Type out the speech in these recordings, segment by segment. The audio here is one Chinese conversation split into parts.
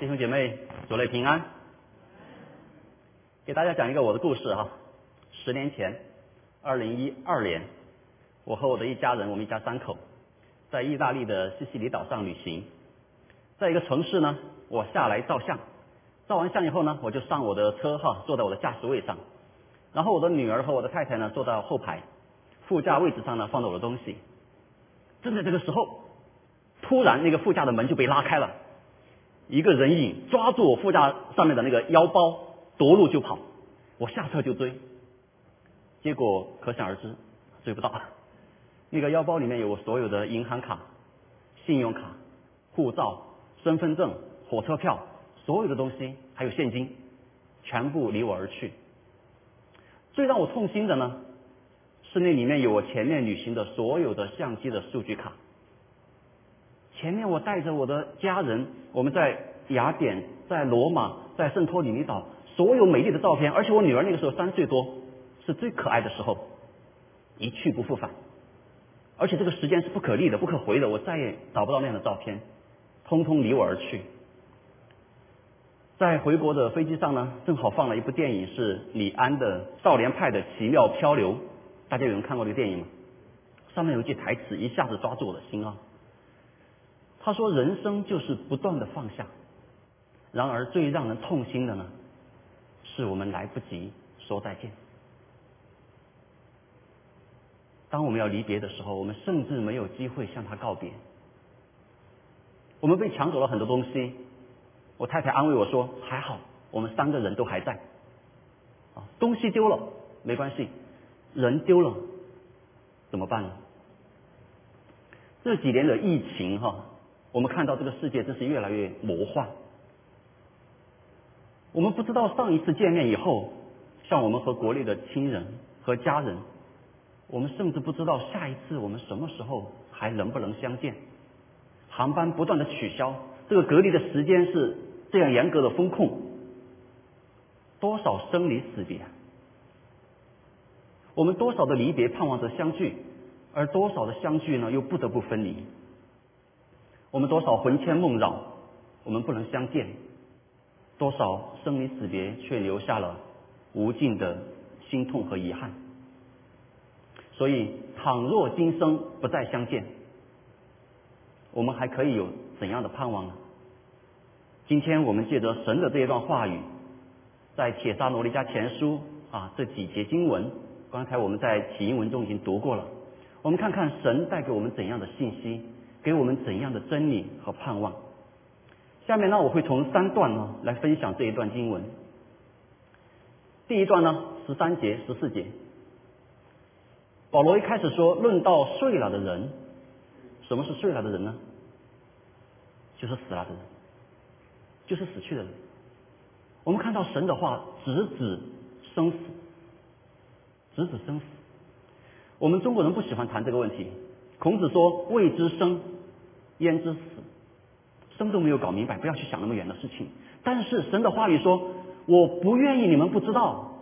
弟兄姐妹，主内平安。给大家讲一个我的故事哈。十年前，二零一二年，我和我的一家人，我们一家三口，在意大利的西西里岛上旅行。在一个城市呢，我下来照相，照完相以后呢，我就上我的车哈，坐在我的驾驶位上，然后我的女儿和我的太太呢，坐到后排，副驾位置上呢，放着我的东西。正在这个时候，突然那个副驾的门就被拉开了。一个人影抓住我副驾上面的那个腰包，夺路就跑，我下车就追，结果可想而知，追不到。那个腰包里面有我所有的银行卡、信用卡、护照、身份证、火车票，所有的东西还有现金，全部离我而去。最让我痛心的呢，是那里面有我前面旅行的所有的相机的数据卡。前面我带着我的家人，我们在雅典、在罗马、在圣托里尼岛，所有美丽的照片，而且我女儿那个时候三岁多，是最可爱的时候，一去不复返，而且这个时间是不可逆的、不可回的，我再也找不到那样的照片，通通离我而去。在回国的飞机上呢，正好放了一部电影，是李安的《少年派的奇妙漂流》，大家有人看过这个电影吗？上面有一句台词，一下子抓住我的心啊。他说：“人生就是不断的放下，然而最让人痛心的呢，是我们来不及说再见。当我们要离别的时候，我们甚至没有机会向他告别。我们被抢走了很多东西，我太太安慰我说：还好，我们三个人都还在。啊，东西丢了没关系，人丢了怎么办呢？这几年的疫情，哈。”我们看到这个世界真是越来越魔幻。我们不知道上一次见面以后，像我们和国内的亲人和家人，我们甚至不知道下一次我们什么时候还能不能相见。航班不断的取消，这个隔离的时间是这样严格的风控，多少生离死别，我们多少的离别盼望着相聚，而多少的相聚呢又不得不分离。我们多少魂牵梦绕，我们不能相见；多少生离死别，却留下了无尽的心痛和遗憾。所以，倘若今生不再相见，我们还可以有怎样的盼望呢？今天我们借着神的这一段话语，在《铁沙罗尼迦前书》啊这几节经文，刚才我们在起因文中已经读过了。我们看看神带给我们怎样的信息。给我们怎样的真理和盼望？下面呢，我会从三段呢来分享这一段经文。第一段呢，十三节、十四节，保罗一开始说：“论到睡了的人，什么是睡了的人呢？就是死了的人，就是死去的人。我们看到神的话直指生死，直指生死。我们中国人不喜欢谈这个问题。”孔子说：“未知生，焉知死？生都没有搞明白，不要去想那么远的事情。但是神的话语说，我不愿意你们不知道。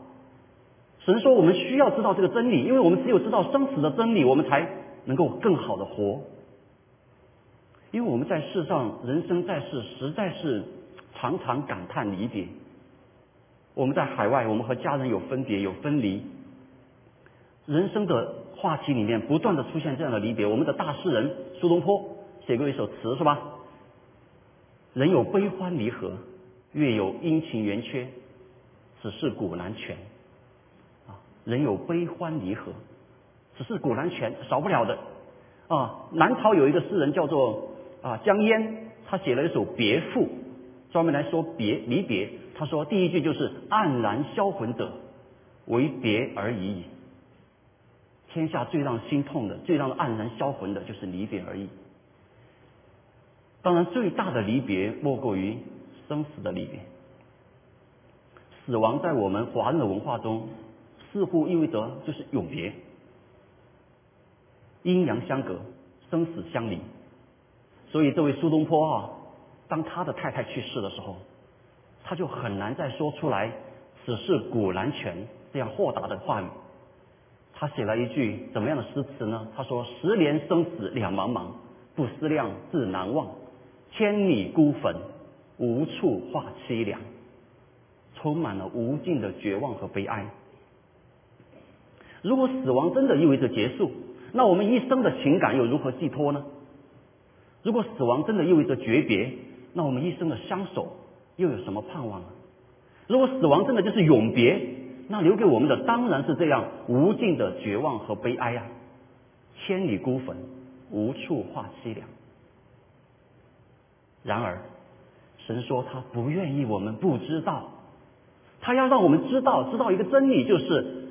神说，我们需要知道这个真理，因为我们只有知道生死的真理，我们才能够更好的活。因为我们在世上，人生在世，实在是常常感叹离别。我们在海外，我们和家人有分别，有分离。人生的。”话题里面不断的出现这样的离别，我们的大诗人苏东坡写过一首词是吧？人有悲欢离合，月有阴晴圆缺，此事古难全。啊，人有悲欢离合，此事古难全，少不了的。啊，南朝有一个诗人叫做啊江淹，他写了一首别赋，专门来说别离别。他说第一句就是黯然销魂者，为别而已矣。天下最让心痛的、最让黯然销魂的，就是离别而已。当然，最大的离别莫过于生死的离别。死亡在我们华人的文化中，似乎意味着就是永别，阴阳相隔，生死相离。所以，这位苏东坡啊，当他的太太去世的时候，他就很难再说出来“此事古难全”这样豁达的话语。他写了一句怎么样的诗词呢？他说：“十年生死两茫茫，不思量，自难忘。千里孤坟，无处话凄凉。”充满了无尽的绝望和悲哀。如果死亡真的意味着结束，那我们一生的情感又如何寄托呢？如果死亡真的意味着诀别，那我们一生的相守又有什么盼望呢？如果死亡真的就是永别，那留给我们的当然是这样无尽的绝望和悲哀呀！千里孤坟，无处话凄凉。然而，神说他不愿意我们不知道。他要让我们知道，知道一个真理，就是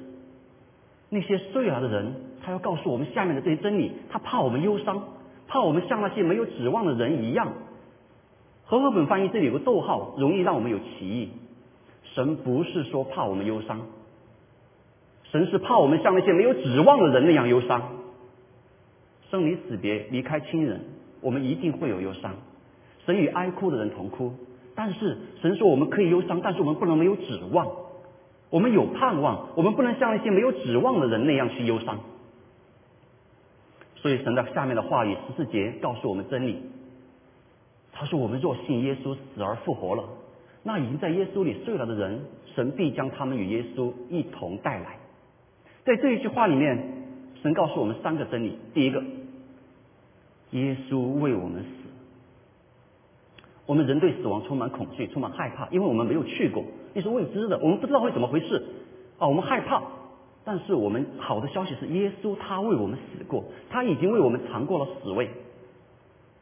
那些睡了的人，他要告诉我们下面的这些真理。他怕我们忧伤，怕我们像那些没有指望的人一样。和合本翻译这里有个逗号，容易让我们有歧义。神不是说怕我们忧伤，神是怕我们像那些没有指望的人那样忧伤。生离死别，离开亲人，我们一定会有忧伤。神与哀哭的人同哭。但是神说我们可以忧伤，但是我们不能没有指望。我们有盼望，我们不能像那些没有指望的人那样去忧伤。所以神的下面的话语十四节告诉我们真理。他说：“我们若信耶稣死而复活了，那已经在耶稣里睡了的人，神必将他们与耶稣一同带来。”在这一句话里面，神告诉我们三个真理：第一个，耶稣为我们死。我们人对死亡充满恐惧，充满害怕，因为我们没有去过，那是未知的，我们不知道会怎么回事啊，我们害怕。但是我们好的消息是，耶稣他为我们死过，他已经为我们尝过了死味，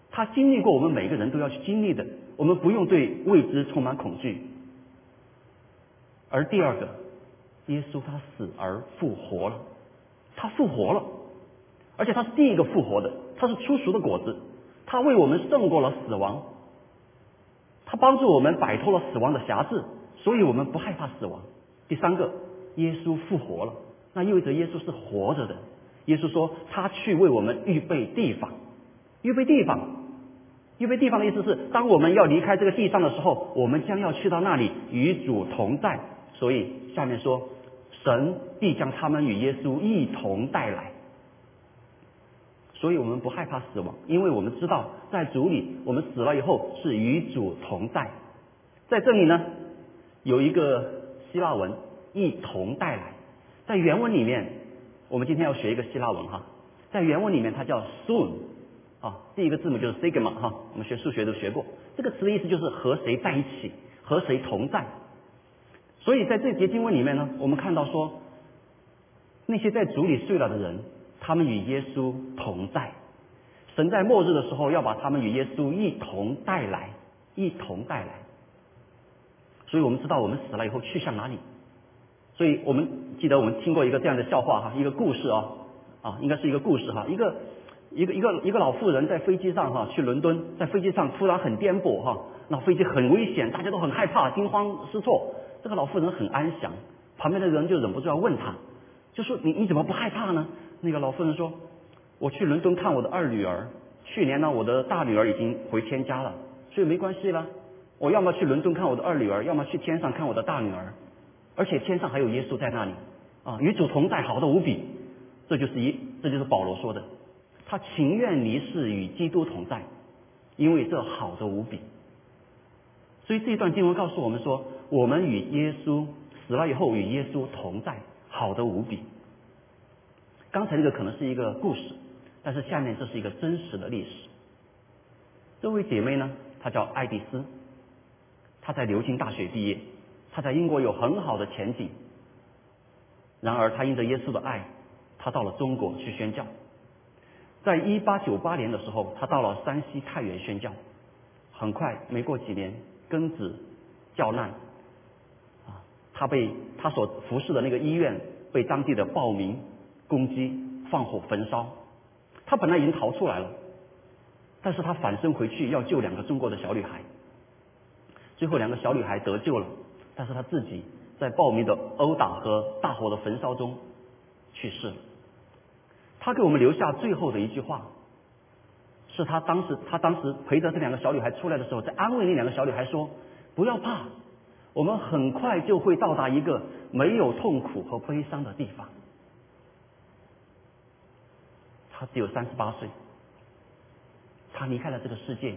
他经历过我们每个人都要去经历的，我们不用对未知充满恐惧。而第二个，耶稣他死而复活了，他复活了，而且他是第一个复活的，他是出熟的果子，他为我们胜过了死亡。他帮助我们摆脱了死亡的辖制，所以我们不害怕死亡。第三个，耶稣复活了，那意味着耶稣是活着的。耶稣说他去为我们预备地方，预备地方，预备地方的意思是，当我们要离开这个地上的时候，我们将要去到那里与主同在。所以下面说，神必将他们与耶稣一同带来。所以我们不害怕死亡，因为我们知道在主里，我们死了以后是与主同在。在这里呢，有一个希腊文“一同带来”。在原文里面，我们今天要学一个希腊文哈。在原文里面，它叫 “soon”，啊，第一个字母就是 sigma 哈。我们学数学都学过，这个词的意思就是和谁在一起，和谁同在。所以在这节经文里面呢，我们看到说，那些在主里睡了的人。他们与耶稣同在，神在末日的时候要把他们与耶稣一同带来，一同带来。所以我们知道我们死了以后去向哪里。所以我们记得我们听过一个这样的笑话哈，一个故事啊啊，应该是一个故事哈，一个一个一个一个老妇人在飞机上哈去伦敦，在飞机上突然很颠簸哈，那飞机很危险，大家都很害怕，惊慌失措。这个老妇人很安详，旁边的人就忍不住要问他，就说你你怎么不害怕呢？那个老妇人说：“我去伦敦看我的二女儿，去年呢，我的大女儿已经回天家了，所以没关系了。我要么去伦敦看我的二女儿，要么去天上看我的大女儿，而且天上还有耶稣在那里啊，与主同在，好的无比。这就是一，这就是保罗说的，他情愿离世与基督同在，因为这好的无比。所以这段经文告诉我们说，我们与耶稣死了以后与耶稣同在，好的无比。”刚才那个可能是一个故事，但是下面这是一个真实的历史。这位姐妹呢，她叫爱丽丝，她在牛津大学毕业，她在英国有很好的前景。然而，她因着耶稣的爱，她到了中国去宣教。在一八九八年的时候，他到了山西太原宣教。很快，没过几年，庚子教难，啊，他被他所服侍的那个医院被当地的暴民。攻击、放火、焚烧，他本来已经逃出来了，但是他反身回去要救两个中国的小女孩，最后两个小女孩得救了，但是他自己在暴民的殴打和大火的焚烧中去世了。他给我们留下最后的一句话，是他当时他当时陪着这两个小女孩出来的时候，在安慰那两个小女孩说：“不要怕，我们很快就会到达一个没有痛苦和悲伤的地方。他只有三十八岁，他离开了这个世界，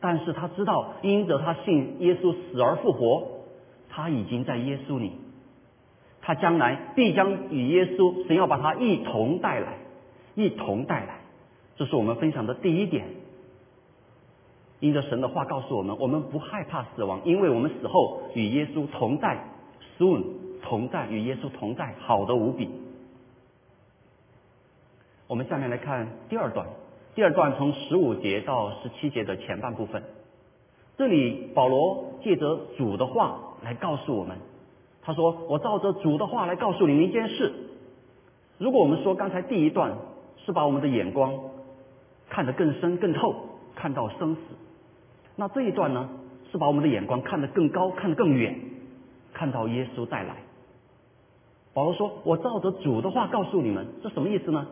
但是他知道，因着他信耶稣死而复活，他已经在耶稣里，他将来必将与耶稣，神要把他一同带来，一同带来。这是我们分享的第一点。因着神的话告诉我们，我们不害怕死亡，因为我们死后与耶稣同在，soon 同在，与耶稣同在，好的无比。我们下面来看第二段，第二段从十五节到十七节的前半部分。这里保罗借着主的话来告诉我们，他说：“我照着主的话来告诉你们一件事。如果我们说刚才第一段是把我们的眼光看得更深更透，看到生死，那这一段呢是把我们的眼光看得更高，看得更远，看到耶稣再来。”保罗说：“我照着主的话告诉你们，这什么意思呢？”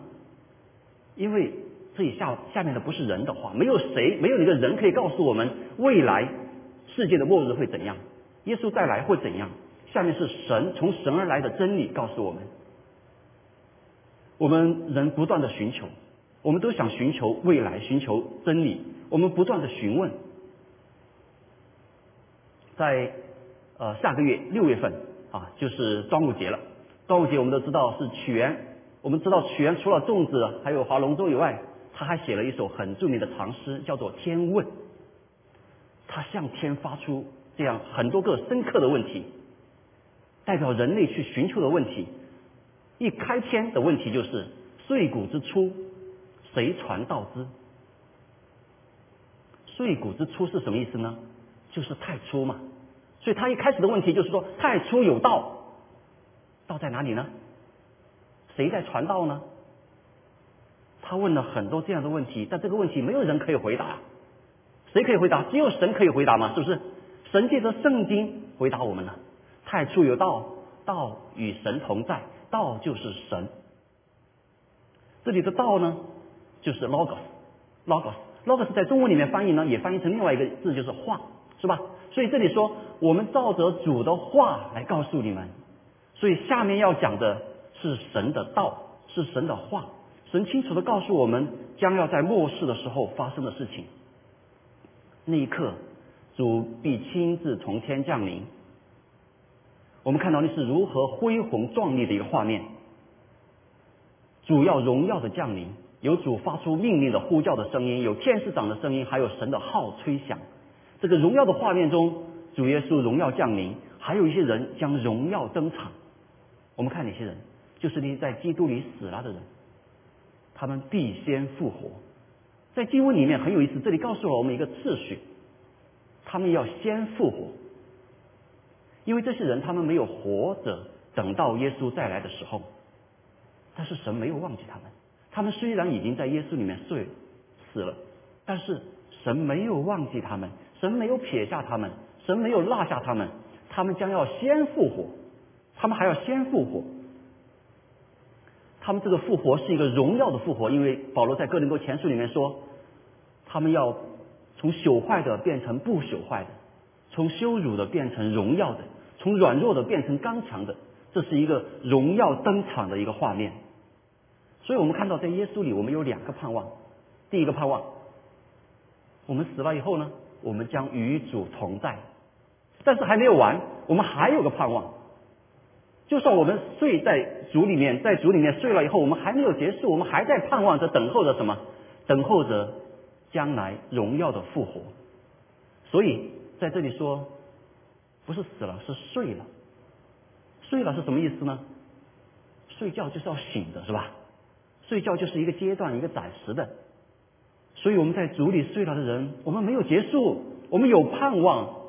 因为这里下下面的不是人的话，没有谁，没有一个人可以告诉我们未来世界的末日会怎样，耶稣再来会怎样。下面是神从神而来的真理告诉我们，我们人不断的寻求，我们都想寻求未来，寻求真理，我们不断的询问。在呃下个月六月份啊，就是端午节了。端午节我们都知道是屈原。我们知道屈原除了粽子还有划龙舟以外，他还写了一首很著名的长诗，叫做《天问》。他向天发出这样很多个深刻的问题，代表人类去寻求的问题。一开篇的问题就是“碎骨之初，谁传道之？”“碎骨之初”是什么意思呢？就是太初嘛。所以他一开始的问题就是说：“太初有道，道在哪里呢？”谁在传道呢？他问了很多这样的问题，但这个问题没有人可以回答。谁可以回答？只有神可以回答嘛？是不是？神借着圣经回答我们了。太初有道，道与神同在，道就是神。这里的道呢，就是 logos，logos，logos 在中文里面翻译呢，也翻译成另外一个字，就是话，是吧？所以这里说，我们照着主的话来告诉你们。所以下面要讲的。是神的道，是神的话，神清楚的告诉我们将要在末世的时候发生的事情。那一刻，主必亲自从天降临。我们看到那是如何恢宏壮丽的一个画面。主要荣耀的降临，有主发出命令的呼叫的声音，有天使长的声音，还有神的号吹响。这个荣耀的画面中，主耶稣荣耀降临，还有一些人将荣耀登场。我们看哪些人？就是那些在基督里死了的人，他们必先复活。在经文里面很有意思，这里告诉了我们一个次序，他们要先复活，因为这些人他们没有活着等到耶稣再来的时候，但是神没有忘记他们。他们虽然已经在耶稣里面睡死了，但是神没有忘记他们，神没有撇下他们，神没有落下他们，他们将要先复活，他们还要先复活。他们这个复活是一个荣耀的复活，因为保罗在哥林多前书里面说，他们要从朽坏的变成不朽坏的，从羞辱的变成荣耀的，从软弱的变成刚强的，这是一个荣耀登场的一个画面。所以我们看到在耶稣里，我们有两个盼望。第一个盼望，我们死了以后呢，我们将与主同在。但是还没有完，我们还有个盼望。就算我们睡在主里面，在主里面睡了以后，我们还没有结束，我们还在盼望着、等候着什么？等候着将来荣耀的复活。所以在这里说，不是死了，是睡了。睡了是什么意思呢？睡觉就是要醒的，是吧？睡觉就是一个阶段，一个暂时的。所以我们在主里睡了的人，我们没有结束，我们有盼望。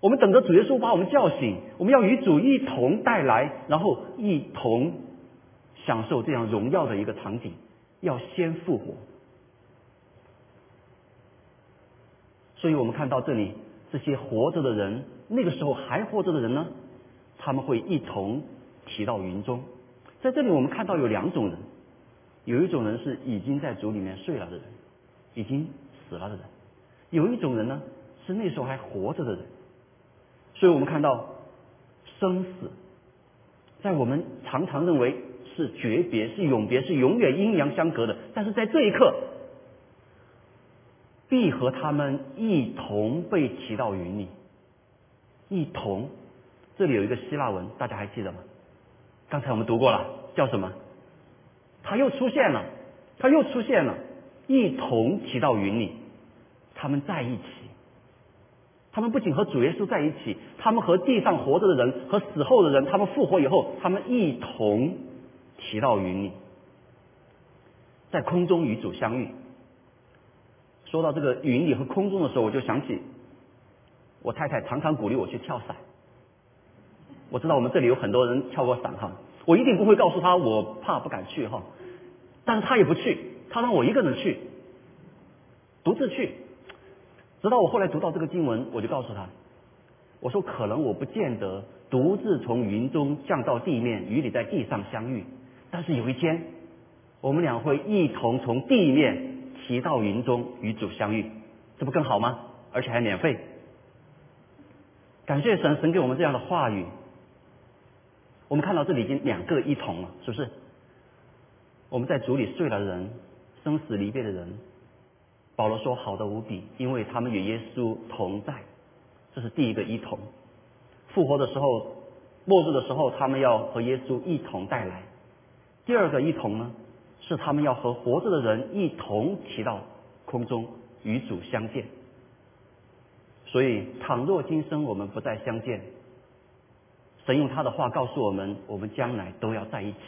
我们等着主耶稣把我们叫醒，我们要与主一同带来，然后一同享受这样荣耀的一个场景。要先复活，所以我们看到这里这些活着的人，那个时候还活着的人呢，他们会一同提到云中。在这里我们看到有两种人，有一种人是已经在主里面睡了的人，已经死了的人；有一种人呢是那时候还活着的人。所以我们看到生死，在我们常常认为是诀别、是永别、是永远阴阳相隔的，但是在这一刻，必和他们一同被提到云里。一同，这里有一个希腊文，大家还记得吗？刚才我们读过了，叫什么？他又出现了，他又出现了，一同提到云里，他们在一起。他们不仅和主耶稣在一起，他们和地上活着的人和死后的人，他们复活以后，他们一同提到云里，在空中与主相遇。说到这个云里和空中的时候，我就想起。我太太常常鼓励我去跳伞。我知道我们这里有很多人跳过伞哈，我一定不会告诉他我怕不敢去哈，但是他也不去，他让我一个人去，独自去。直到我后来读到这个经文，我就告诉他，我说可能我不见得独自从云中降到地面与你在地上相遇，但是有一天我们俩会一同从地面提到云中与主相遇，这不更好吗？而且还免费。感谢神，神给我们这样的话语。我们看到这里已经两个一同了，是不是？我们在主里睡了的人，生死离别的人，保罗说好的无比，因为他们与耶稣同在，这是第一个一同。复活的时候，末日的时候，他们要和耶稣一同带来。第二个一同呢，是他们要和活着的人一同提到空中与主相见。所以，倘若今生我们不再相见，神用他的话告诉我们，我们将来都要在一起。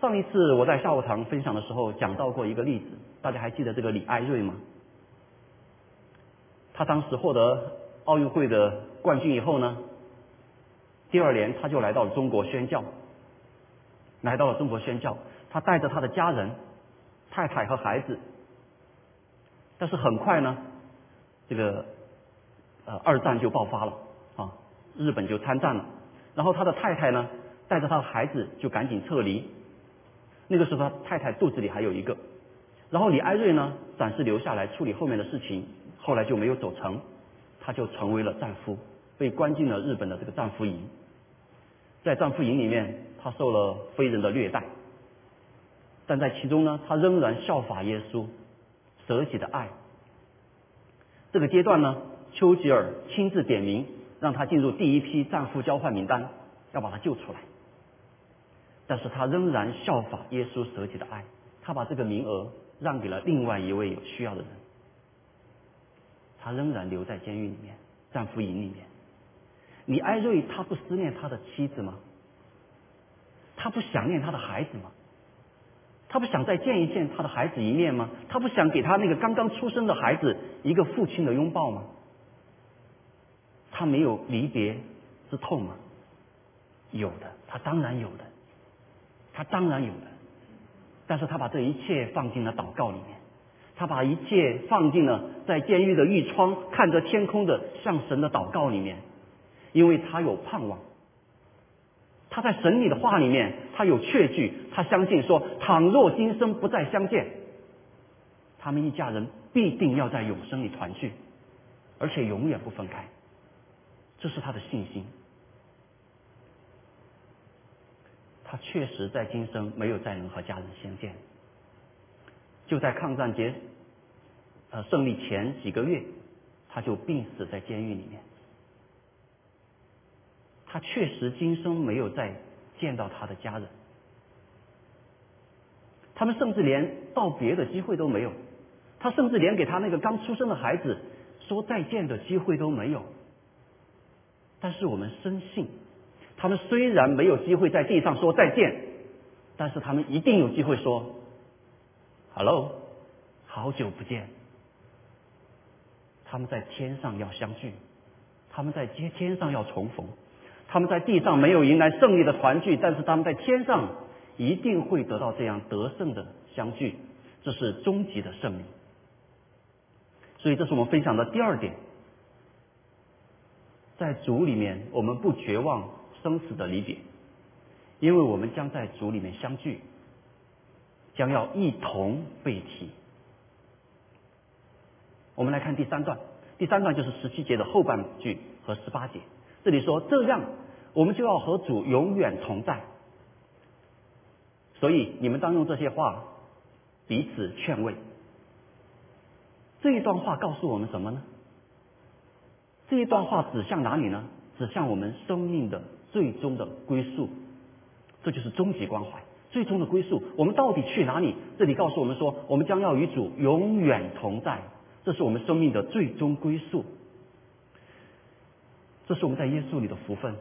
上一次我在下午堂分享的时候讲到过一个例子，大家还记得这个李艾瑞吗？他当时获得奥运会的冠军以后呢，第二年他就来到了中国宣教，来到了中国宣教，他带着他的家人、太太和孩子，但是很快呢。这个呃二战就爆发了啊，日本就参战了，然后他的太太呢带着他的孩子就赶紧撤离，那个时候他太太肚子里还有一个，然后李艾瑞呢暂时留下来处理后面的事情，后来就没有走成，他就成为了战俘，被关进了日本的这个战俘营，在战俘营里面他受了非人的虐待，但在其中呢他仍然效法耶稣，舍己的爱。这个阶段呢，丘吉尔亲自点名，让他进入第一批战俘交换名单，要把他救出来。但是他仍然效法耶稣舍己的爱，他把这个名额让给了另外一位有需要的人。他仍然留在监狱里面，战俘营里面。李艾瑞他不思念他的妻子吗？他不想念他的孩子吗？他不想再见一见他的孩子一面吗？他不想给他那个刚刚出生的孩子一个父亲的拥抱吗？他没有离别之痛吗？有的，他当然有的，他当然有的。但是他把这一切放进了祷告里面，他把一切放进了在监狱的狱窗看着天空的向神的祷告里面，因为他有盼望。他在神里的话里面，他有确据，他相信说，倘若今生不再相见，他们一家人必定要在永生里团聚，而且永远不分开。这是他的信心。他确实在今生没有再能和家人相见。就在抗战结呃胜利前几个月，他就病死在监狱里面。他确实今生没有再见到他的家人，他们甚至连道别的机会都没有，他甚至连给他那个刚出生的孩子说再见的机会都没有。但是我们深信，他们虽然没有机会在地上说再见，但是他们一定有机会说 “hello”，好久不见。他们在天上要相聚，他们在天天上要重逢。他们在地上没有迎来胜利的团聚，但是他们在天上一定会得到这样得胜的相聚，这是终极的胜利。所以，这是我们分享的第二点，在主里面，我们不绝望生死的离别，因为我们将在主里面相聚，将要一同被提。我们来看第三段，第三段就是十七节的后半句和十八节。这里说这样，我们就要和主永远同在。所以你们当用这些话彼此劝慰。这一段话告诉我们什么呢？这一段话指向哪里呢？指向我们生命的最终的归宿。这就是终极关怀，最终的归宿。我们到底去哪里？这里告诉我们说，我们将要与主永远同在。这是我们生命的最终归宿。这是我们在耶稣里的福分。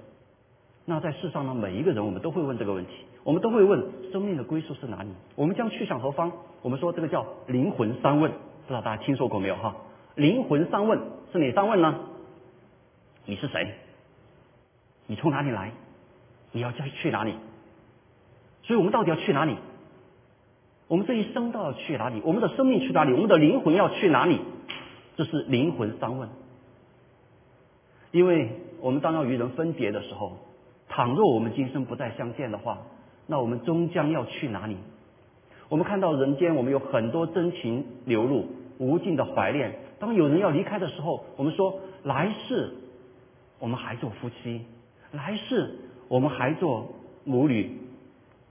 那在世上呢，每一个人，我们都会问这个问题。我们都会问：生命的归宿是哪里？我们将去向何方？我们说这个叫灵魂三问，不知道大家听说过没有哈？灵魂三问是哪三问呢？你是谁？你从哪里来？你要去去哪里？所以我们到底要去哪里？我们这一生都要去哪里？我们的生命去哪里？我们的灵魂要去哪里？这是灵魂三问。因为我们当要与人分别的时候，倘若我们今生不再相见的话，那我们终将要去哪里？我们看到人间，我们有很多真情流露，无尽的怀恋。当有人要离开的时候，我们说来世我们还做夫妻，来世我们还做母女。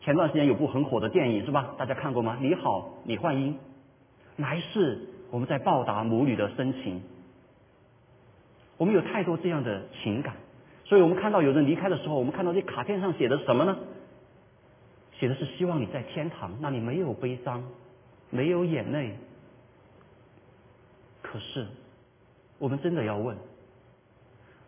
前段时间有部很火的电影是吧？大家看过吗？你好，李焕英。来世我们在报答母女的深情。我们有太多这样的情感，所以我们看到有人离开的时候，我们看到这卡片上写的什么呢？写的是希望你在天堂，那里没有悲伤，没有眼泪。可是，我们真的要问：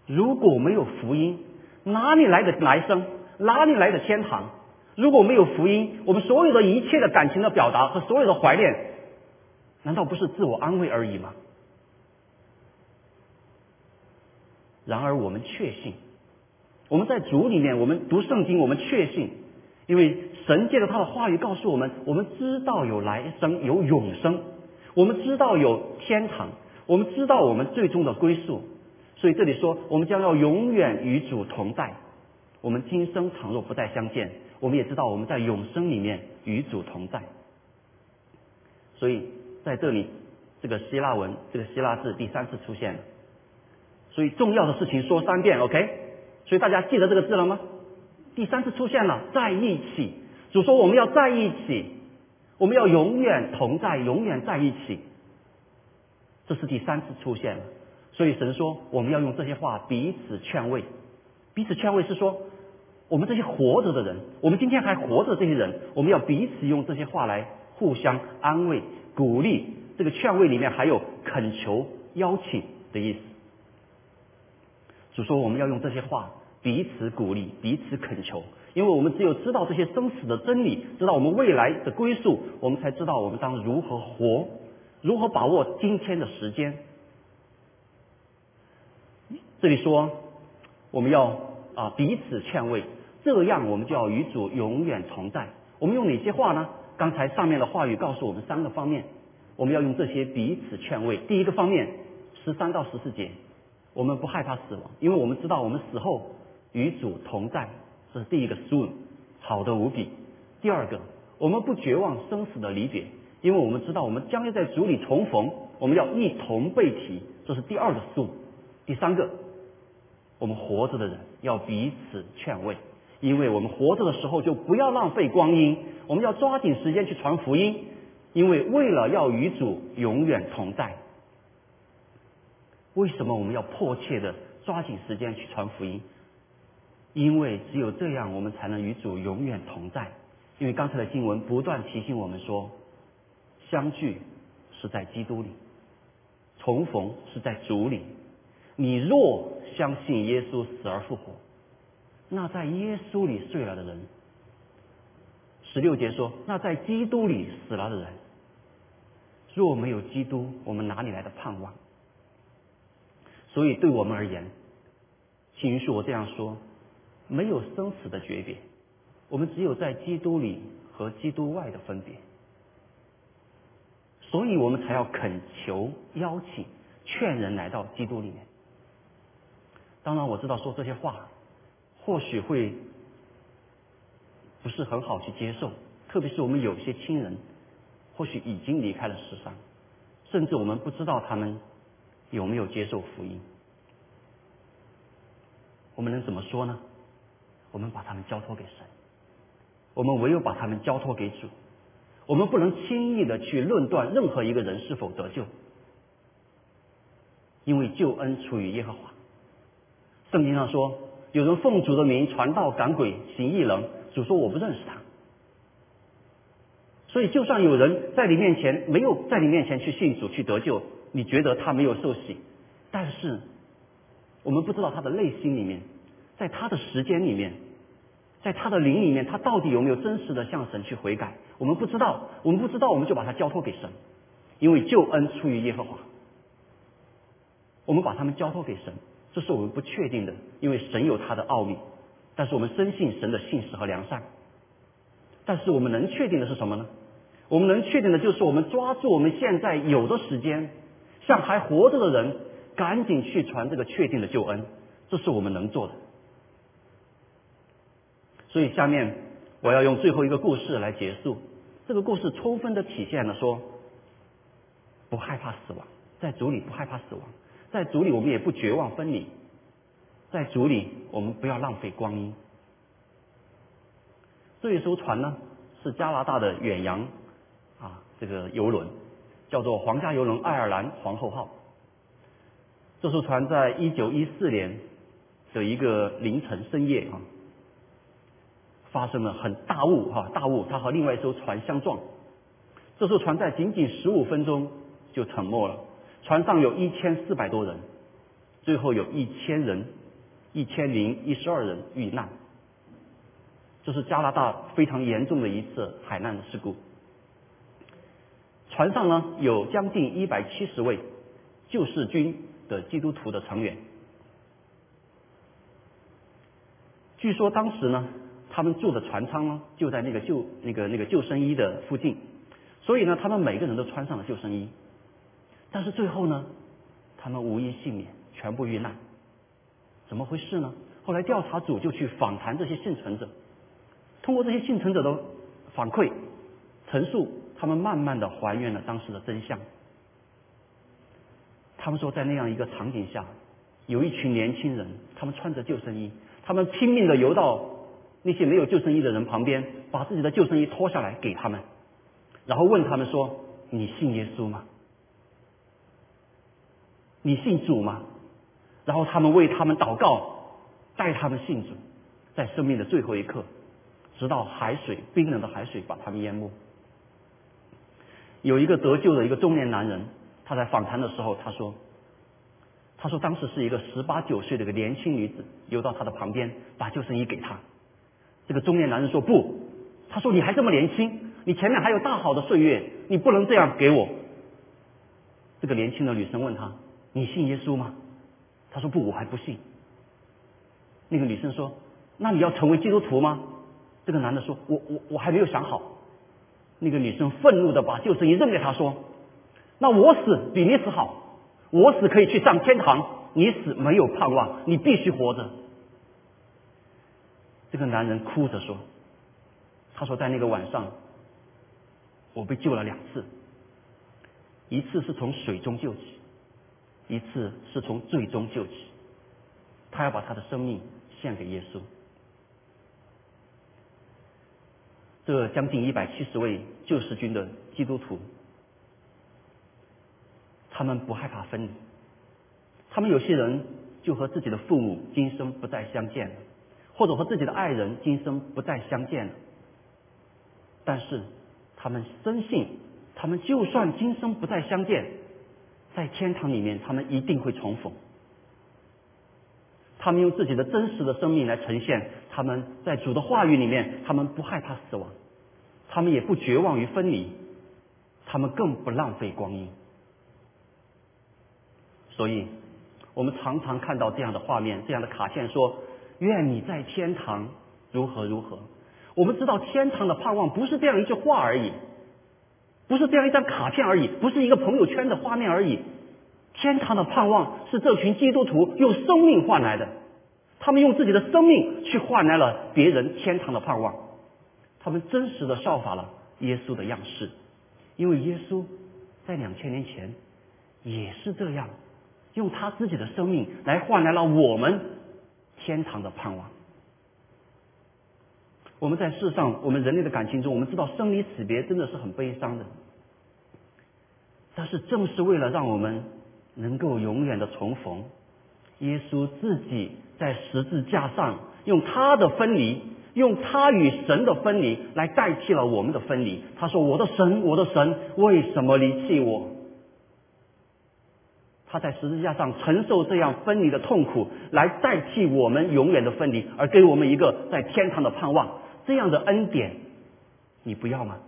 如果没有福音，哪里来的来生？哪里来的天堂？如果没有福音，我们所有的一切的感情的表达和所有的怀念，难道不是自我安慰而已吗？然而我们确信，我们在主里面，我们读圣经，我们确信，因为神借着他的话语告诉我们，我们知道有来生，有永生，我们知道有天堂，我们知道我们最终的归宿。所以这里说，我们将要永远与主同在。我们今生倘若不再相见。我们也知道我们在永生里面与主同在，所以在这里这个希腊文这个希腊字第三次出现了，所以重要的事情说三遍，OK？所以大家记得这个字了吗？第三次出现了，在一起。主说我们要在一起，我们要永远同在，永远在一起。这是第三次出现了，所以神说我们要用这些话彼此劝慰，彼此劝慰是说。我们这些活着的人，我们今天还活着这些人，我们要彼此用这些话来互相安慰、鼓励。这个劝慰里面还有恳求、邀请的意思。主说我们要用这些话彼此鼓励、彼此恳求，因为我们只有知道这些生死的真理，知道我们未来的归宿，我们才知道我们当如何活，如何把握今天的时间。这里说我们要啊彼此劝慰。这样，我们就要与主永远同在。我们用哪些话呢？刚才上面的话语告诉我们三个方面，我们要用这些彼此劝慰。第一个方面，十三到十四节，我们不害怕死亡，因为我们知道我们死后与主同在，这是第一个 soon，好的无比。第二个，我们不绝望生死的离别，因为我们知道我们将要在主里重逢，我们要一同被提，这是第二个 soon。第三个，我们活着的人要彼此劝慰。因为我们活着的时候就不要浪费光阴，我们要抓紧时间去传福音，因为为了要与主永远同在。为什么我们要迫切的抓紧时间去传福音？因为只有这样，我们才能与主永远同在。因为刚才的经文不断提醒我们说，相聚是在基督里，重逢是在主里。你若相信耶稣死而复活。那在耶稣里睡了的人，十六节说：那在基督里死了的人，若没有基督，我们哪里来的盼望？所以对我们而言，请允许我这样说：没有生死的诀别，我们只有在基督里和基督外的分别。所以我们才要恳求、邀请、劝人来到基督里面。当然，我知道说这些话。或许会不是很好去接受，特别是我们有些亲人，或许已经离开了世上，甚至我们不知道他们有没有接受福音。我们能怎么说呢？我们把他们交托给神，我们唯有把他们交托给主，我们不能轻易的去论断任何一个人是否得救，因为救恩出于耶和华。圣经上说，有人奉主的名传道赶鬼行异能，主说我不认识他。所以，就算有人在你面前没有在你面前去信主去得救，你觉得他没有受洗，但是我们不知道他的内心里面，在他的时间里面，在他的灵里面，他到底有没有真实的向神去悔改？我们不知道，我们不知道，我们就把他交托给神，因为救恩出于耶和华。我们把他们交托给神，这是我们不确定的，因为神有他的奥秘，但是我们深信神的信实和良善。但是我们能确定的是什么呢？我们能确定的就是我们抓住我们现在有的时间，向还活着的人赶紧去传这个确定的救恩，这是我们能做的。所以下面我要用最后一个故事来结束。这个故事充分的体现了说，不害怕死亡，在主里不害怕死亡，在主里我们也不绝望分离，在主里我们不要浪费光阴。这一艘船呢，是加拿大的远洋啊，这个游轮叫做皇家游轮爱尔兰皇后号。这艘船在一九一四年的一个凌晨深夜啊，发生了很大雾哈大雾，它和另外一艘船相撞。这艘船在仅仅十五分钟就沉没了，船上有一千四百多人，最后有一千人一千零一十二人遇难。这是加拿大非常严重的一次海难事故。船上呢有将近一百七十位救世军的基督徒的成员。据说当时呢，他们住的船舱呢就在那个救那个那个救生衣的附近，所以呢，他们每个人都穿上了救生衣。但是最后呢，他们无一幸免，全部遇难。怎么回事呢？后来调查组就去访谈这些幸存者。通过这些幸存者的反馈陈述，他们慢慢的还原了当时的真相。他们说，在那样一个场景下，有一群年轻人，他们穿着救生衣，他们拼命的游到那些没有救生衣的人旁边，把自己的救生衣脱下来给他们，然后问他们说：“你信耶稣吗？你信主吗？”然后他们为他们祷告，带他们信主，在生命的最后一刻。直到海水冰冷的海水把他们淹没。有一个得救的一个中年男人，他在访谈的时候他说：“他说当时是一个十八九岁的一个年轻女子游到他的旁边，把救生衣给他。这个中年男人说不，他说你还这么年轻，你前面还有大好的岁月，你不能这样给我。”这个年轻的女生问他：“你信耶稣吗？”他说：“不，我还不信。”那个女生说：“那你要成为基督徒吗？”这个男的说：“我我我还没有想好。”那个女生愤怒的把救生衣扔给他说：“那我死比你死好，我死可以去上天堂，你死没有盼望，你必须活着。”这个男人哭着说：“他说在那个晚上，我被救了两次，一次是从水中救起，一次是从最终救起。他要把他的生命献给耶稣。”这将近一百七十位救世军的基督徒，他们不害怕分离，他们有些人就和自己的父母今生不再相见了，或者和自己的爱人今生不再相见了。但是他们深信，他们就算今生不再相见，在天堂里面他们一定会重逢。他们用自己的真实的生命来呈现，他们在主的话语里面，他们不害怕死亡，他们也不绝望于分离，他们更不浪费光阴。所以，我们常常看到这样的画面，这样的卡片说：“愿你在天堂如何如何。”我们知道天堂的盼望不是这样一句话而已，不是这样一张卡片而已，不是一个朋友圈的画面而已。天堂的盼望是这群基督徒用生命换来的，他们用自己的生命去换来了别人天堂的盼望，他们真实的效法了耶稣的样式，因为耶稣在两千年前也是这样，用他自己的生命来换来了我们天堂的盼望。我们在世上，我们人类的感情中，我们知道生离死别真的是很悲伤的。但是正是为了让我们能够永远的重逢，耶稣自己在十字架上用他的分离，用他与神的分离来代替了我们的分离。他说：“我的神，我的神，为什么离弃我？”他在十字架上承受这样分离的痛苦，来代替我们永远的分离，而给我们一个在天堂的盼望。这样的恩典，你不要吗？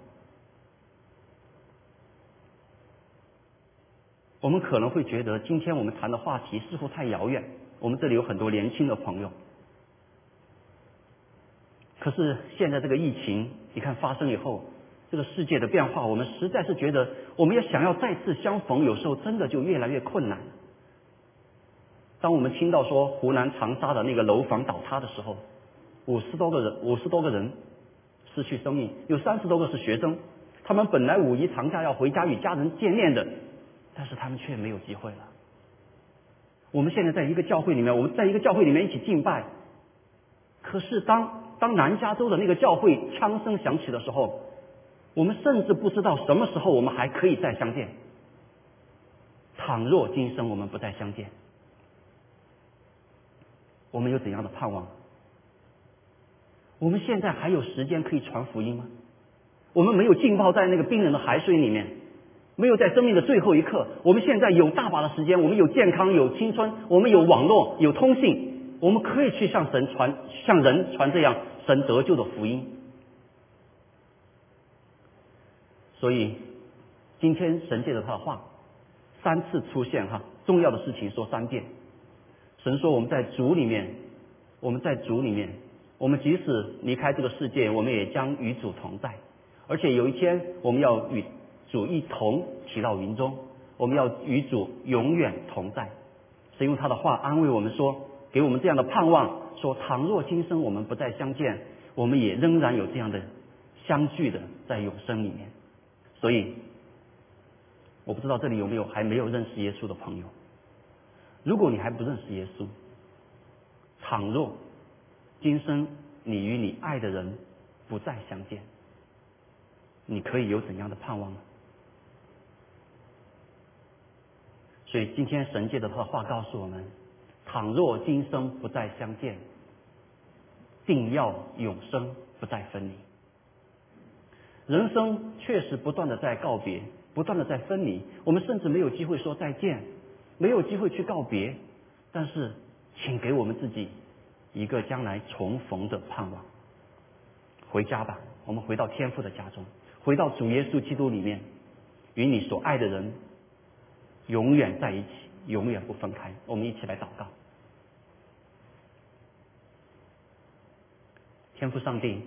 我们可能会觉得，今天我们谈的话题似乎太遥远。我们这里有很多年轻的朋友，可是现在这个疫情，你看发生以后，这个世界的变化，我们实在是觉得，我们要想要再次相逢，有时候真的就越来越困难。当我们听到说湖南长沙的那个楼房倒塌的时候，五十多个人，五十多个人失去生命，有三十多个是学生。他们本来五一长假要回家与家人见面的，但是他们却没有机会了。我们现在在一个教会里面，我们在一个教会里面一起敬拜。可是当当南加州的那个教会枪声响起的时候，我们甚至不知道什么时候我们还可以再相见。倘若今生我们不再相见，我们有怎样的盼望？我们现在还有时间可以传福音吗？我们没有浸泡在那个冰冷的海水里面，没有在生命的最后一刻。我们现在有大把的时间，我们有健康，有青春，我们有网络，有通信，我们可以去向神传，向人传这样神得救的福音。所以，今天神借着他的话，三次出现哈，重要的事情说三遍。神说我们在主里面，我们在主里面。我们即使离开这个世界，我们也将与主同在。而且有一天，我们要与主一同提到云中，我们要与主永远同在。神用他的话安慰我们说，给我们这样的盼望：说倘若今生我们不再相见，我们也仍然有这样的相聚的在永生里面。所以，我不知道这里有没有还没有认识耶稣的朋友。如果你还不认识耶稣，倘若。今生你与你爱的人不再相见，你可以有怎样的盼望呢？所以今天神界的他的话告诉我们：倘若今生不再相见，定要永生不再分离。人生确实不断的在告别，不断的在分离。我们甚至没有机会说再见，没有机会去告别。但是，请给我们自己。一个将来重逢的盼望，回家吧，我们回到天父的家中，回到主耶稣基督里面，与你所爱的人永远在一起，永远不分开。我们一起来祷告，天父上帝，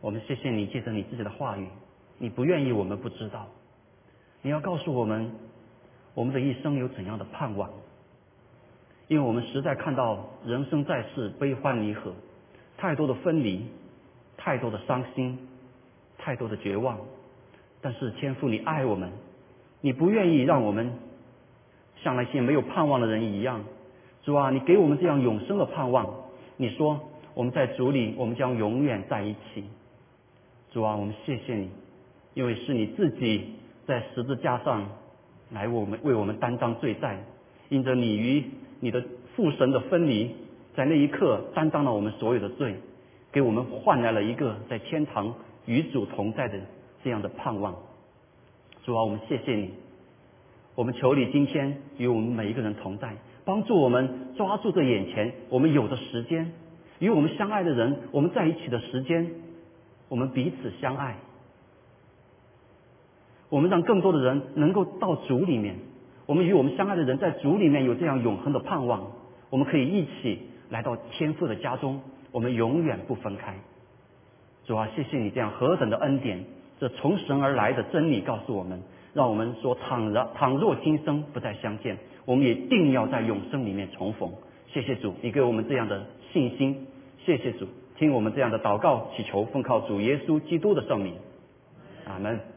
我们谢谢你借着你自己的话语，你不愿意我们不知道，你要告诉我们，我们的一生有怎样的盼望。因为我们实在看到人生在世悲欢离合，太多的分离，太多的伤心，太多的绝望。但是天父，你爱我们，你不愿意让我们像那些没有盼望的人一样。主啊，你给我们这样永生的盼望。你说我们在主里，我们将永远在一起。主啊，我们谢谢你，因为是你自己在十字架上来我们为我们担当罪债，因着你与。你的父神的分离，在那一刻担当了我们所有的罪，给我们换来了一个在天堂与主同在的这样的盼望。主啊，我们谢谢你，我们求你今天与我们每一个人同在，帮助我们抓住这眼前我们有的时间，与我们相爱的人我们在一起的时间，我们彼此相爱，我们让更多的人能够到主里面。我们与我们相爱的人在主里面有这样永恒的盼望，我们可以一起来到天父的家中，我们永远不分开。主啊，谢谢你这样何等的恩典，这从神而来的真理告诉我们，让我们说倘若倘若今生不再相见，我们也定要在永生里面重逢。谢谢主，你给我们这样的信心。谢谢主，听我们这样的祷告祈求，奉靠主耶稣基督的圣名，阿门。